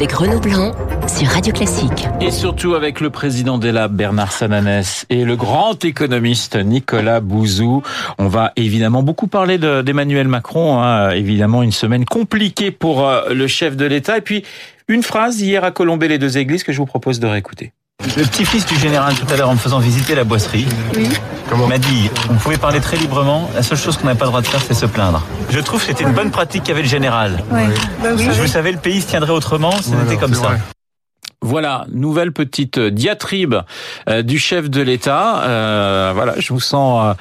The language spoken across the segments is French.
avec Blanc sur Radio Classique. Et surtout avec le président d'ELA, Bernard Sananès, et le grand économiste Nicolas Bouzou. On va évidemment beaucoup parler d'Emmanuel Macron. Hein. Évidemment, une semaine compliquée pour euh, le chef de l'État. Et puis, une phrase hier à Colombey les deux églises que je vous propose de réécouter. Le petit-fils du général tout à l'heure en me faisant visiter la boisserie m'a dit on pouvait parler très librement, la seule chose qu'on n'a pas le droit de faire c'est se plaindre. Je trouve que c'était une bonne pratique qu'avait le général. Oui. Bah oui. Je savais le pays se tiendrait autrement, c'était comme ça. Voilà, nouvelle petite diatribe euh, du chef de l'État. Euh, voilà, je vous sens euh,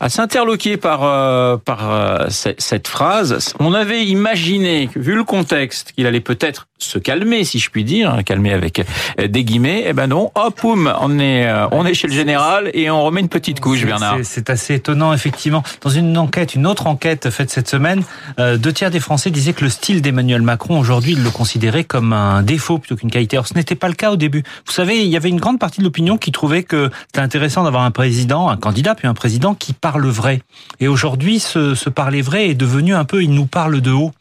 assez interloqué par euh, par cette phrase. On avait imaginé, vu le contexte, qu'il allait peut-être se calmer, si je puis dire, calmer avec des guillemets. Eh ben non, hop, poum, on est on est chez le général et on remet une petite couche, Bernard. C'est assez étonnant, effectivement. Dans une enquête, une autre enquête faite cette semaine, deux tiers des Français disaient que le style d'Emmanuel Macron aujourd'hui, ils le considéraient comme un défaut plutôt qu'une qualité. Or, ce n'était pas le cas au début. Vous savez, il y avait une grande partie de l'opinion qui trouvait que c'était intéressant d'avoir un président, un candidat, puis un président qui parle vrai. Et aujourd'hui, ce, ce, parler vrai est devenu un peu, il nous parle de haut.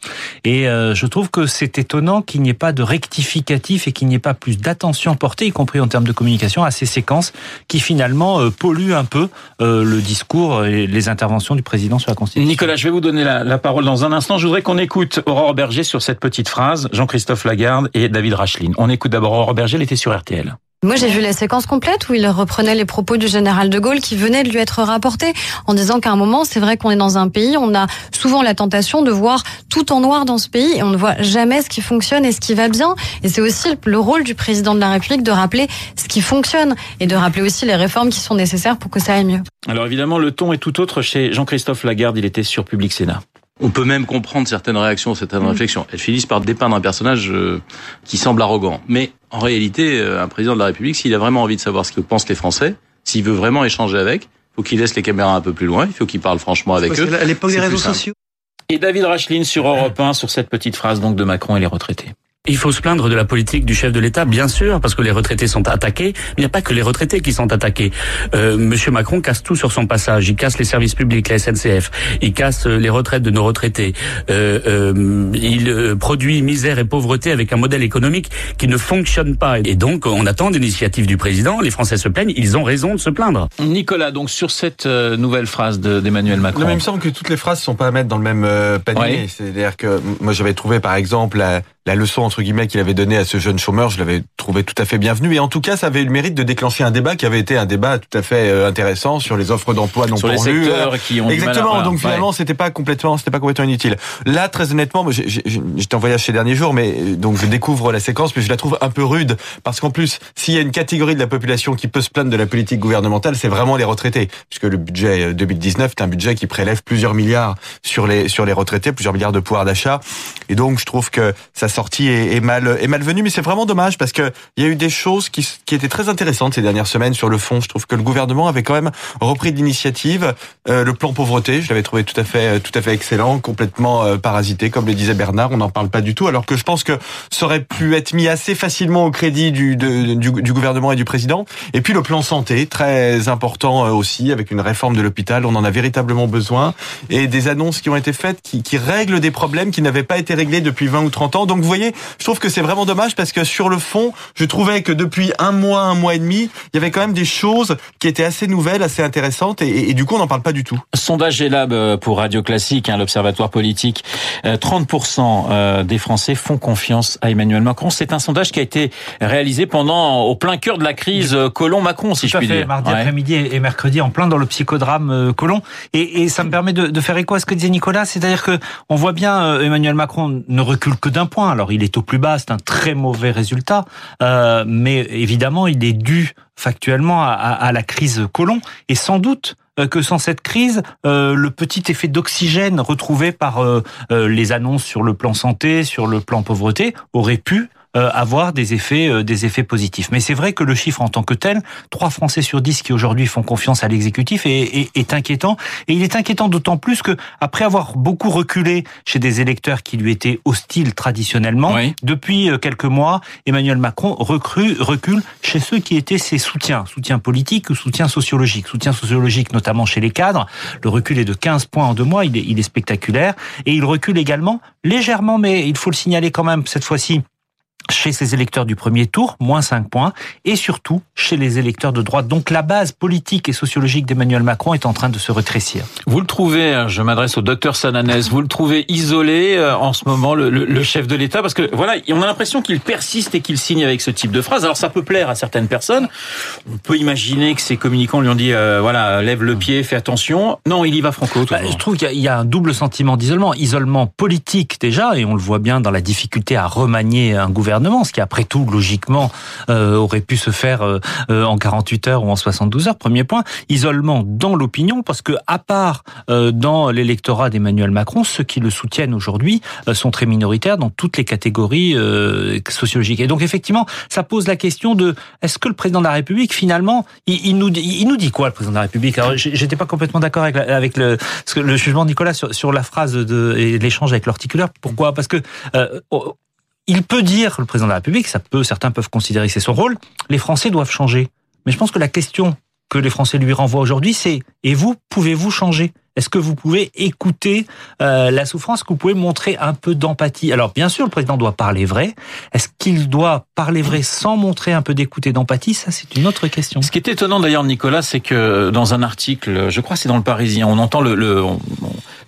Et euh, je trouve que c'est étonnant qu'il n'y ait pas de rectificatif et qu'il n'y ait pas plus d'attention portée, y compris en termes de communication, à ces séquences qui finalement euh, polluent un peu euh, le discours et les interventions du président sur la Constitution. Nicolas, je vais vous donner la, la parole dans un instant. Je voudrais qu'on écoute Aurore Berger sur cette petite phrase, Jean-Christophe Lagarde et David Racheline. On écoute d'abord Aurore Berger, elle était sur RTL. Moi, j'ai vu la séquence complète où il reprenait les propos du général de Gaulle qui venaient de lui être rapportés en disant qu'à un moment, c'est vrai qu'on est dans un pays, on a souvent la tentation de voir tout en noir dans ce pays et on ne voit jamais ce qui fonctionne et ce qui va bien. Et c'est aussi le rôle du président de la République de rappeler ce qui fonctionne et de rappeler aussi les réformes qui sont nécessaires pour que ça aille mieux. Alors évidemment, le ton est tout autre chez Jean-Christophe Lagarde. Il était sur Public Sénat. On peut même comprendre certaines réactions, certaines réflexions. Elles finissent par dépeindre un personnage euh, qui semble arrogant. Mais en réalité, euh, un président de la République, s'il a vraiment envie de savoir ce que pensent les Français, s'il veut vraiment échanger avec, il faut qu'il laisse les caméras un peu plus loin, il faut qu'il parle franchement avec eux. À l'époque des réseaux sociaux. Et David Racheline sur Europe 1 sur cette petite phrase donc de Macron et les retraités. Il faut se plaindre de la politique du chef de l'État, bien sûr, parce que les retraités sont attaqués. Mais il n'y a pas que les retraités qui sont attaqués. Euh, Monsieur Macron casse tout sur son passage. Il casse les services publics, la SNCF. Il casse euh, les retraites de nos retraités. Euh, euh, il produit misère et pauvreté avec un modèle économique qui ne fonctionne pas. Et donc, on attend des initiatives du président. Les Français se plaignent. Ils ont raison de se plaindre. Nicolas, donc sur cette nouvelle phrase d'Emmanuel Macron. Non, mais il me semble que toutes les phrases sont pas à mettre dans le même panier. Oui. C'est-à-dire que moi, j'avais trouvé, par exemple, la, leçon entre guillemets qu'il avait donnée à ce jeune chômeur, je l'avais trouvé tout à fait bienvenue. Et en tout cas, ça avait eu le mérite de déclencher un débat qui avait été un débat tout à fait euh, intéressant sur les offres d'emploi non sur pourvues. les secteurs qui ont exactement. Du mal à... Donc finalement, c'était pas complètement, c'était pas complètement inutile. Là, très honnêtement, j'étais en voyage ces derniers jours, mais donc je découvre la séquence, mais je la trouve un peu rude parce qu'en plus, s'il y a une catégorie de la population qui peut se plaindre de la politique gouvernementale, c'est vraiment les retraités, puisque le budget 2019 est un budget qui prélève plusieurs milliards sur les sur les retraités, plusieurs milliards de pouvoir d'achat. Et donc, je trouve que sa sortie est, est mal est malvenue, mais c'est vraiment dommage parce que il y a eu des choses qui, qui étaient très intéressantes ces dernières semaines sur le fond. Je trouve que le gouvernement avait quand même repris l'initiative. Euh, le plan pauvreté, je l'avais trouvé tout à fait tout à fait excellent, complètement euh, parasité, comme le disait Bernard. On n'en parle pas du tout, alors que je pense que ça aurait pu être mis assez facilement au crédit du, du, du, gouvernement et du président. Et puis le plan santé, très important euh, aussi, avec une réforme de l'hôpital. On en a véritablement besoin et des annonces qui ont été faites qui, qui règlent des problèmes qui n'avaient pas été réglés depuis 20 ou 30 ans. Donc vous voyez, je trouve que c'est vraiment dommage parce que sur le fond, je trouvais que depuis un mois, un mois et demi, il y avait quand même des choses qui étaient assez nouvelles, assez intéressantes, et, et, et du coup, on n'en parle pas du tout. Sondage Elab pour Radio Classique, hein, l'Observatoire politique. 30% des Français font confiance à Emmanuel Macron. C'est un sondage qui a été réalisé pendant, au plein cœur de la crise Colomb-Macron, si Tout je puis fait, dire. Mardi ouais. après-midi et mercredi, en plein dans le psychodrame Colomb. Et, et ça me permet de, de, faire écho à ce que disait Nicolas, c'est-à-dire que on voit bien Emmanuel Macron ne recule que d'un point. Alors, il est au plus bas, c'est un très mauvais résultat, euh, mais évidemment, il est dû factuellement à, la crise Colomb et sans doute que sans cette crise, euh, le petit effet d'oxygène retrouvé par euh, les annonces sur le plan santé, sur le plan pauvreté, aurait pu euh, avoir des effets, euh, des effets positifs. Mais c'est vrai que le chiffre en tant que tel, 3 Français sur 10 qui aujourd'hui font confiance à l'exécutif est, est, est, inquiétant. Et il est inquiétant d'autant plus que après avoir beaucoup reculé chez des électeurs qui lui étaient hostiles traditionnellement, oui. depuis euh, quelques mois, Emmanuel Macron recrue, recule chez ceux qui étaient ses soutiens, soutien politique ou soutien sociologique. Soutien sociologique notamment chez les cadres. Le recul est de 15 points en deux mois, il est, il est spectaculaire. Et il recule également légèrement, mais il faut le signaler quand même cette fois-ci chez ses électeurs du premier tour, moins 5 points, et surtout chez les électeurs de droite. Donc la base politique et sociologique d'Emmanuel Macron est en train de se rétrécir. Vous le trouvez, hein, je m'adresse au docteur Sananès, vous le trouvez isolé euh, en ce moment, le, le, le chef de l'État, parce que voilà, on a l'impression qu'il persiste et qu'il signe avec ce type de phrase. Alors ça peut plaire à certaines personnes. On peut imaginer que ses communicants lui ont dit, euh, voilà, lève le pied, fais attention. Non, il y va franco. Bah, je trouve qu'il y, y, a un double sentiment d'isolement. Isolement politique déjà, et on le voit bien dans la difficulté à remanier un gouvernement ce qui après tout logiquement euh, aurait pu se faire euh, euh en 48 heures ou en 72 heures. Premier point, isolement dans l'opinion parce que à part dans l'électorat d'Emmanuel Macron, ceux qui le soutiennent aujourd'hui sont très minoritaires dans toutes les catégories sociologiques. Et donc effectivement, ça pose la question de est-ce que le président de la République finalement, il, nous il nous dit quoi le président de la République? Alors j'étais pas complètement d'accord avec, avec le le jugement de Nicolas sur, sur la phrase de et l'échange avec l'articulaire. Pourquoi? Parce que il peut dire, le président de la République, ça peut, certains peuvent considérer que c'est son rôle, les Français doivent changer. Mais je pense que la question que les Français lui renvoient aujourd'hui, c'est et vous, pouvez-vous changer? Est-ce que vous pouvez écouter euh, la souffrance que vous pouvez montrer un peu d'empathie? Alors bien sûr, le président doit parler vrai. Est-ce qu'il doit parler vrai sans montrer un peu d'écoute et d'empathie? Ça, c'est une autre question. Ce qui est étonnant d'ailleurs, Nicolas, c'est que dans un article, je crois c'est dans le Parisien, on entend le,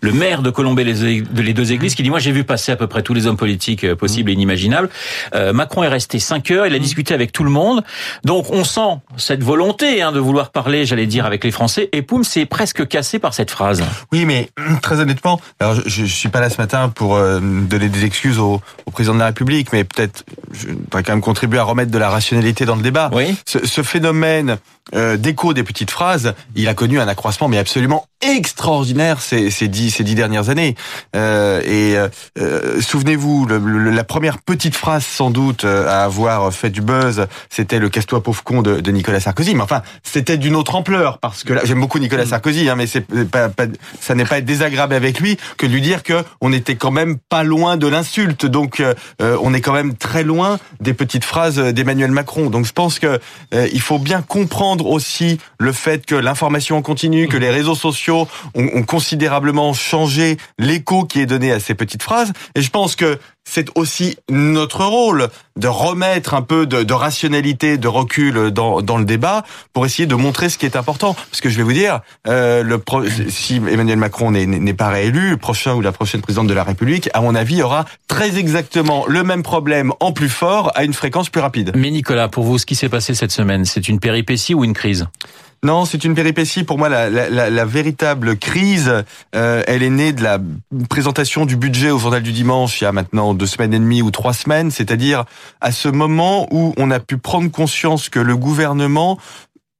le maire de Colombey les deux églises qui dit moi j'ai vu passer à peu près tous les hommes politiques euh, possibles et inimaginables. Euh, Macron est resté cinq heures, il a discuté avec tout le monde, donc on sent cette volonté hein, de vouloir parler, j'allais dire, avec les Français. Et poum, c'est presque cassé par cette phrase. Oui, mais très honnêtement, alors je, je suis pas là ce matin pour euh, donner des excuses au, au, président de la République, mais peut-être je pourrais quand même contribuer à remettre de la rationalité dans le débat. Oui. Ce, ce phénomène euh, d'écho des petites phrases, il a connu un accroissement mais absolument extraordinaire ces, ces dix ces dix dernières années. Euh, et euh, souvenez-vous, le, le, la première petite phrase sans doute euh, à avoir fait du buzz, c'était le casse-toi pauvre con de, de, Nicolas Sarkozy. Mais enfin, c'était d'une autre ampleur parce que là, j'aime beaucoup Nicolas Sarkozy, hein, mais c'est pas, pas, ça n'est pas être désagréable avec lui que de lui dire que on était quand même pas loin de l'insulte. Donc, euh, on est quand même très loin des petites phrases d'Emmanuel Macron. Donc, je pense que euh, il faut bien comprendre aussi le fait que l'information continue, que les réseaux ont considérablement changé l'écho qui est donné à ces petites phrases. Et je pense que c'est aussi notre rôle de remettre un peu de, de, rationalité, de recul dans, dans le débat pour essayer de montrer ce qui est important. Parce que je vais vous dire, euh, le pro, si Emmanuel Macron n'est pas réélu, le prochain ou la prochaine présidente de la République, à mon avis, aura très exactement le même problème en plus fort à une fréquence plus rapide. Mais Nicolas, pour vous, ce qui s'est passé cette semaine, c'est une péripétie ou une crise? Non, c'est une péripétie. Pour moi, la, la, la, la véritable crise, euh, elle est née de la présentation du budget au journal du dimanche il y a maintenant deux semaines et demie ou trois semaines, c'est-à-dire à ce moment où on a pu prendre conscience que le gouvernement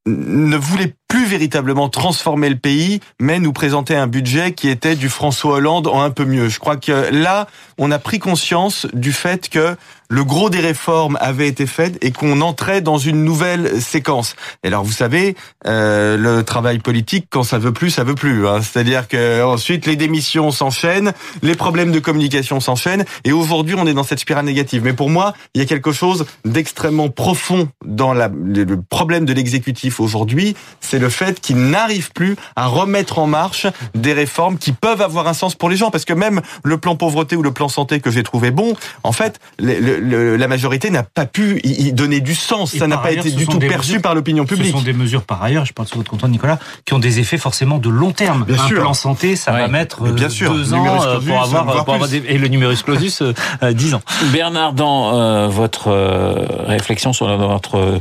ne voulait plus véritablement transformer le pays, mais nous présenter un budget qui était du François Hollande en un peu mieux. Je crois que là, on a pris conscience du fait que le gros des réformes avait été fait et qu'on entrait dans une nouvelle séquence. Et alors, vous savez, euh, le travail politique, quand ça veut plus, ça veut plus. Hein. C'est-à-dire que ensuite les démissions s'enchaînent, les problèmes de communication s'enchaînent, et aujourd'hui, on est dans cette spirale négative. Mais pour moi, il y a quelque chose d'extrêmement profond dans la, le problème de l'exécutif aujourd'hui, c'est le fait qu'il n'arrive plus à remettre en marche des réformes qui peuvent avoir un sens pour les gens. Parce que même le plan pauvreté ou le plan santé que j'ai trouvé bon, en fait, le, le, la majorité n'a pas pu y donner du sens. Et ça n'a pas ailleurs, été du tout perçu mesures, par l'opinion publique. Ce sont des mesures par ailleurs, je pense sur votre compte Nicolas, qui ont des effets forcément de long terme. Bien un sûr. plan santé, ça ouais. va mettre bien sûr. deux ans clausus, pour avoir, pour avoir des, et le numerus clausus euh, dix ans. Bernard, dans euh, votre euh, réflexion sur votre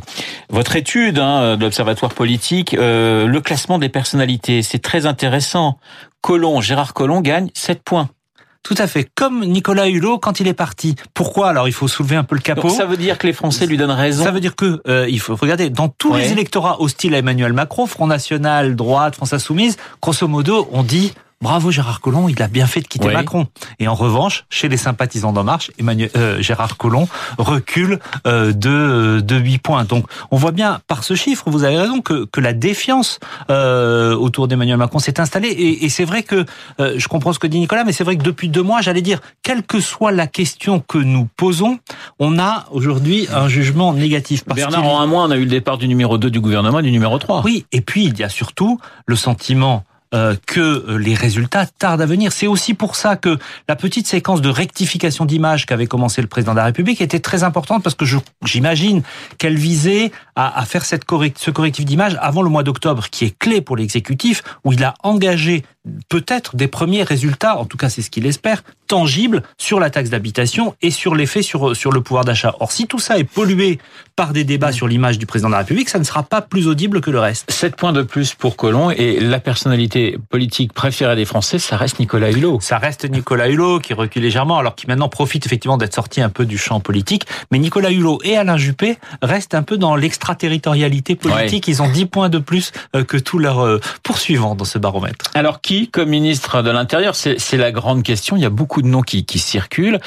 votre étude hein, de l'Observatoire politique, le classement des personnalités, c'est très intéressant. Colomb, Gérard Collomb gagne 7 points. Tout à fait. Comme Nicolas Hulot quand il est parti. Pourquoi? Alors il faut soulever un peu le capot. Donc, ça veut dire que les Français lui donnent raison. Ça veut dire que euh, il faut regarder dans tous ouais. les électorats hostiles à Emmanuel Macron, Front National, droite, France Insoumise, grosso modo, on dit Bravo Gérard Collomb, il a bien fait de quitter oui. Macron. Et en revanche, chez les sympathisants d'En Marche, Emmanuel, euh, Gérard Collomb recule euh, de, de 8 points. Donc on voit bien par ce chiffre, vous avez raison, que, que la défiance euh, autour d'Emmanuel Macron s'est installée. Et, et c'est vrai que, euh, je comprends ce que dit Nicolas, mais c'est vrai que depuis deux mois, j'allais dire, quelle que soit la question que nous posons, on a aujourd'hui un jugement négatif. Parce Bernard, en un mois, on a eu le départ du numéro 2 du gouvernement et du numéro 3. Oui, et puis il y a surtout le sentiment euh, que les résultats tardent à venir. C'est aussi pour ça que la petite séquence de rectification d'image qu'avait commencé le président de la République était très importante parce que j'imagine qu'elle visait à, à, faire cette correct, ce correctif d'image avant le mois d'octobre, qui est clé pour l'exécutif, où il a engagé peut-être des premiers résultats, en tout cas c'est ce qu'il espère, tangibles sur la taxe d'habitation et sur l'effet sur, sur le pouvoir d'achat. Or, si tout ça est pollué par des débats sur l'image du président de la République, ça ne sera pas plus audible que le reste. Sept points de plus pour Colomb et la personnalité politique préférée des Français, ça reste Nicolas Hulot. Ça reste Nicolas Hulot qui recule légèrement, alors qu'il maintenant profite effectivement d'être sorti un peu du champ politique. Mais Nicolas Hulot et Alain Juppé restent un peu dans l'extraterritorialité politique. Ils ont 10 points de plus euh, que tous leurs euh, poursuivants dans ce baromètre. Alors qui, comme ministre de l'Intérieur, c'est la grande question. Il y a beaucoup de noms qui, qui circulent.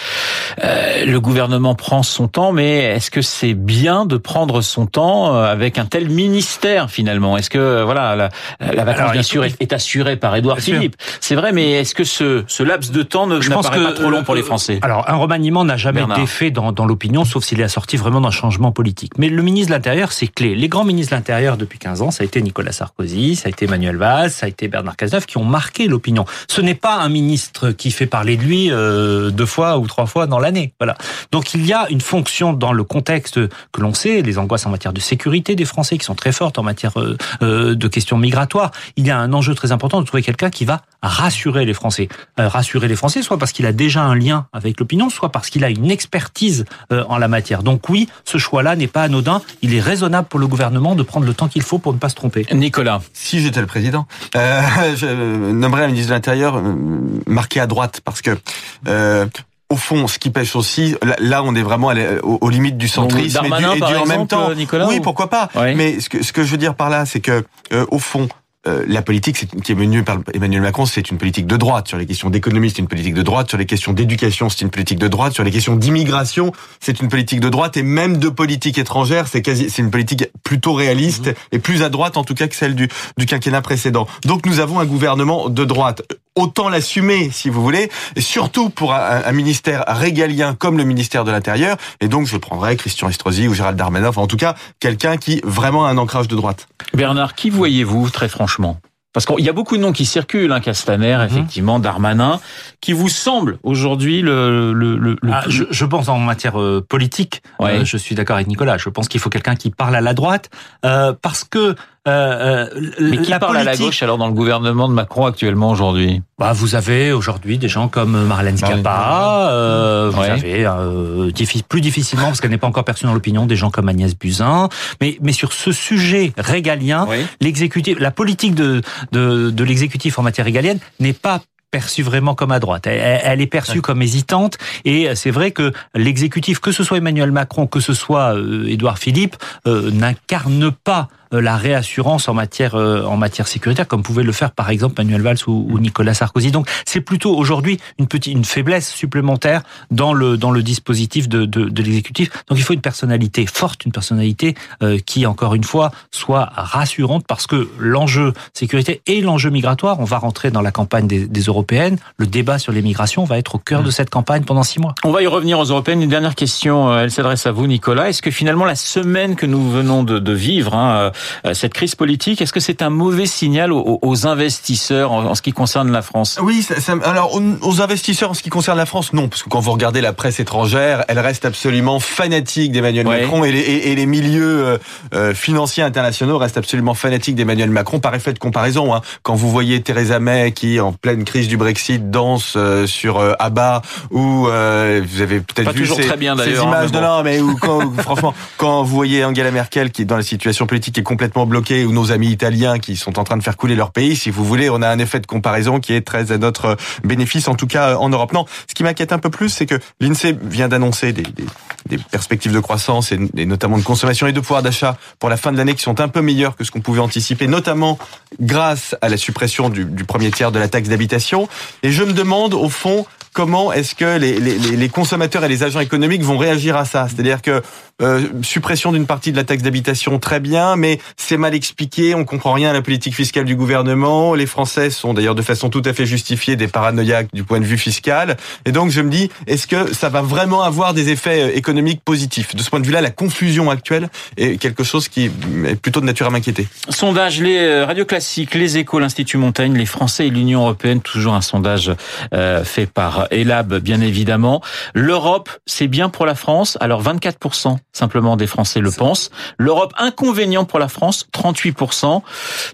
Euh, le gouvernement prend son temps, mais est-ce que c'est bien de prendre son temps euh, avec un tel ministère finalement? Est-ce que euh, voilà la, la vacance bien sûr est, assurée par Édouard Philippe C'est vrai, mais est-ce que ce, ce laps de temps ne, paraît pas trop long pour les Français? Alors un remaniement n'a jamais été fait dans, dans l'opinion, sauf s'il est assorti vraiment d'un changement politique. Mais le ministre de l'Intérieur, c'est clé. Les grands ministres de l'Intérieur depuis 15 ans, ça a été Nicolas Sarkozy, ça a été Emmanuel Valls, ça a été Bernard Cazeneuve, qui ont marqué l'opinion. Ce n'est pas un ministre qui fait parler de lui euh, deux fois ou trois fois dans l'année. Voilà. Donc il y a une fonction dans le contexte que l'on sait, les angoisses en matière de sécurité des Français qui sont très fortes en matière euh, euh, de questions migratoires. Il y a un enjeu très important de trouver quelqu'un qui va rassurer les Français. rassurer les Français, soit parce qu'il a déjà un lien avec l'opinion, soit parce qu'il a une expertise en la matière. Donc oui, ce choix-là n'est pas anodin. Il est raisonnable pour le gouvernement de prendre le temps qu'il faut pour ne pas se tromper. Nicolas. Si j'étais le président, euh, je nommerais un ministre de l'Intérieur marqué à droite parce que euh, au fond, ce qui pêche aussi, là, on est vraiment aux, limites du centrisme et, du, en même temps. oui, pourquoi pas. Mais ce que, ce que je veux dire par là, c'est que euh, au fond, euh, la politique qui est menée par Emmanuel Macron, c'est une politique de droite. Sur les questions d'économie, c'est une politique de droite. Sur les questions d'éducation, c'est une politique de droite. Sur les questions d'immigration, c'est une politique de droite. Et même de politique étrangère, c'est quasi, c'est une politique plutôt réaliste mmh. et plus à droite en tout cas que celle du, du quinquennat précédent. Donc nous avons un gouvernement de droite autant l'assumer si vous voulez, et surtout pour un, ministère régalien comme le ministère de l'Intérieur. Et donc je prendrais Christian Estrosi ou Gérald Darmanin, en tout cas quelqu'un qui vraiment a un ancrage de droite. Bernard, qui voyez-vous très franchement? Parce qu'il y a beaucoup de noms qui circulent, hein, Castaner, mhm. effectivement, Darmanin, qui vous semble aujourd'hui le, le, le, ah, je, pense en matière euh, politique, euh, je suis d'accord avec Nicolas. Je pense qu'il faut quelqu'un qui parle à la droite, euh, parce que euh, euh, Mais qui parle à la gauche alors dans le gouvernement de Macron actuellement aujourd'hui? Bah, Vous avez aujourd'hui des gens comme Marlène Schiappa, euh, vous avez euh, plus difficilement, parce qu'elle n'est pas encore perçue dans l'opinion, des gens comme Agnès Buzyn. Mais, mais sur ce sujet régalien, l'exécutif, la politique de, de, de l'exécutif en matière régalienne n'est pas perçue vraiment comme à droite. Elle, est perçue comme hésitante. Et c'est vrai que l'exécutif, que ce soit Emmanuel Macron, que ce soit Édouard Philippe, n'incarne pas euh, la réassurance en matière euh, en matière sécuritaire, comme pouvait le faire par exemple Manuel Valls ou, Nicolas Sarkozy. Donc c'est plutôt aujourd'hui une petite une faiblesse supplémentaire dans le dans le dispositif de, de, de l'exécutif. Donc il faut une personnalité forte, une personnalité euh, qui encore une fois soit rassurante parce que l'enjeu sécurité et l'enjeu migratoire, on va rentrer dans la campagne des, des européennes. Le débat sur l'immigration va être au cœur de cette campagne pendant six mois. On va y revenir aux européennes. Une dernière question, elle s'adresse à vous, Nicolas. Est-ce que finalement la semaine que nous venons de, de vivre, hein, euh, cette crise politique. Est-ce que c'est un mauvais signal aux, investisseurs en, ce qui concerne la France? Oui, alors aux investisseurs en ce qui concerne la France, non, parce que quand vous regardez la presse étrangère, elle reste absolument fanatique d'Emmanuel Macron et les, milieux euh, euh, financiers internationaux restent absolument fanatiques d'Emmanuel Macron par effet de comparaison. Hein. Quand vous voyez Theresa May qui, en pleine crise du Brexit, danse sur Abba, ou vous avez peut-être vu ces, très bien, ces hein, images de là, mais où, quand, franchement, quand vous voyez Angela Merkel qui est dans la situation politique est complètement bloquée ou nos amis italiens qui sont en train de faire couler leur pays, si vous voulez, on a un effet de comparaison qui est très à notre bénéfice, en tout cas en Europe. Non, ce qui m'inquiète un peu plus, c'est que l'INSEE vient d'annoncer des, perspectives de croissance et, notamment de consommation et de pouvoir d'achat pour la fin de l'année qui sont un peu meilleures que ce qu'on pouvait anticiper, notamment grâce à la suppression du premier tiers de la taxe d'habitation. Et je me demande, au fond, comment est-ce que les, les, les, consommateurs et les agents économiques vont réagir à ça? C'est-à-dire que euh, suppression d'une partie de la taxe d'habitation, très bien, mais c'est mal expliqué, on comprend rien à la politique fiscale du gouvernement. Les Français sont d'ailleurs de façon tout à fait justifiée des paranoïaques du point de vue fiscal. Et donc je me dis, est-ce que ça va vraiment avoir des effets euh, économiques positifs? De ce point de vue-là, la confusion actuelle est quelque chose qui est plutôt de nature à m'inquiéter. Sondage, les euh, radios classiques, les échos, l'Institut Montaigne, les Français et l'Union européenne, toujours un sondage euh, fait par Elab, bien évidemment. L'Europe, c'est bien pour la France. Alors 24% simplement des Français le pensent. L'Europe, inconvénient pour la France, 38%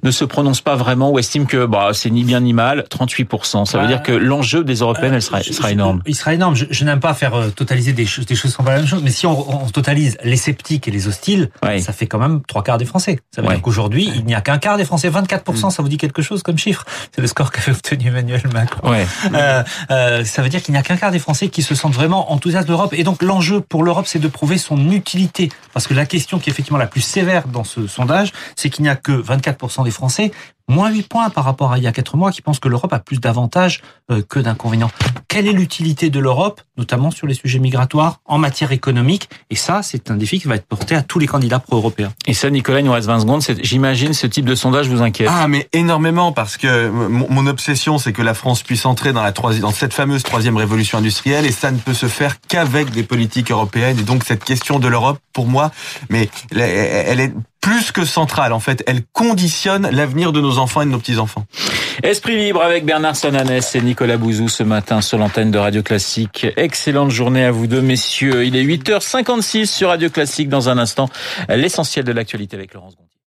ne se prononce pas vraiment ou estime que bah, c'est ni bien ni mal, 38%. Ça veut dire que l'enjeu des Européennes, elle sera, sera énorme. Il sera énorme. Je, n'aime pas faire euh, totaliser des choses, des choses qui sont pas la même chose, mais si on, totalise les sceptiques et les hostiles, ça fait quand même trois quarts des Français. Ça veut dire qu'aujourd'hui, il n'y a qu'un quart des Français, 24%, mm. ça vous dit quelque chose comme chiffre? C'est le score qu'avait obtenu Emmanuel Macron. Euh, euh, ça veut dire qu'il n'y a qu'un quart des Français qui se sentent vraiment enthousiastes de l'Europe. Et donc l'enjeu pour l'Europe, c'est de prouver son utilité. Parce que la question qui est effectivement la plus sévère dans ce sondage, c'est qu'il n'y a que 24% des Français moins 8 points par rapport à il y a 4 mois, qui pensent que l'Europe a plus d'avantages euh, que d'inconvénients. Quelle est l'utilité de l'Europe, notamment sur les sujets migratoires, en matière économique? Et ça, c'est un défi qui va être porté à tous les candidats pro-européens. Et ça, Nicolas, il nous reste 20 secondes. J'imagine ce type de sondage vous inquiète. Ah, mais énormément, parce que mon, obsession, c'est que la France puisse entrer dans, la troisième, dans cette fameuse troisième révolution industrielle, et ça ne peut se faire qu'avec des politiques européennes. Et donc, cette question de l'Europe, pour moi, mais elle est plus que centrale. En fait, elle conditionne l'avenir de nos enfants et de nos petits-enfants. Esprit libre avec Bernard Sananès et Nicolas Bouzou ce matin sur l'antenne de Radio Classique. Excellente journée à vous deux, messieurs. Il est 8h56 sur Radio Classique. Dans un instant, l'essentiel de l'actualité avec Laurence Gondin.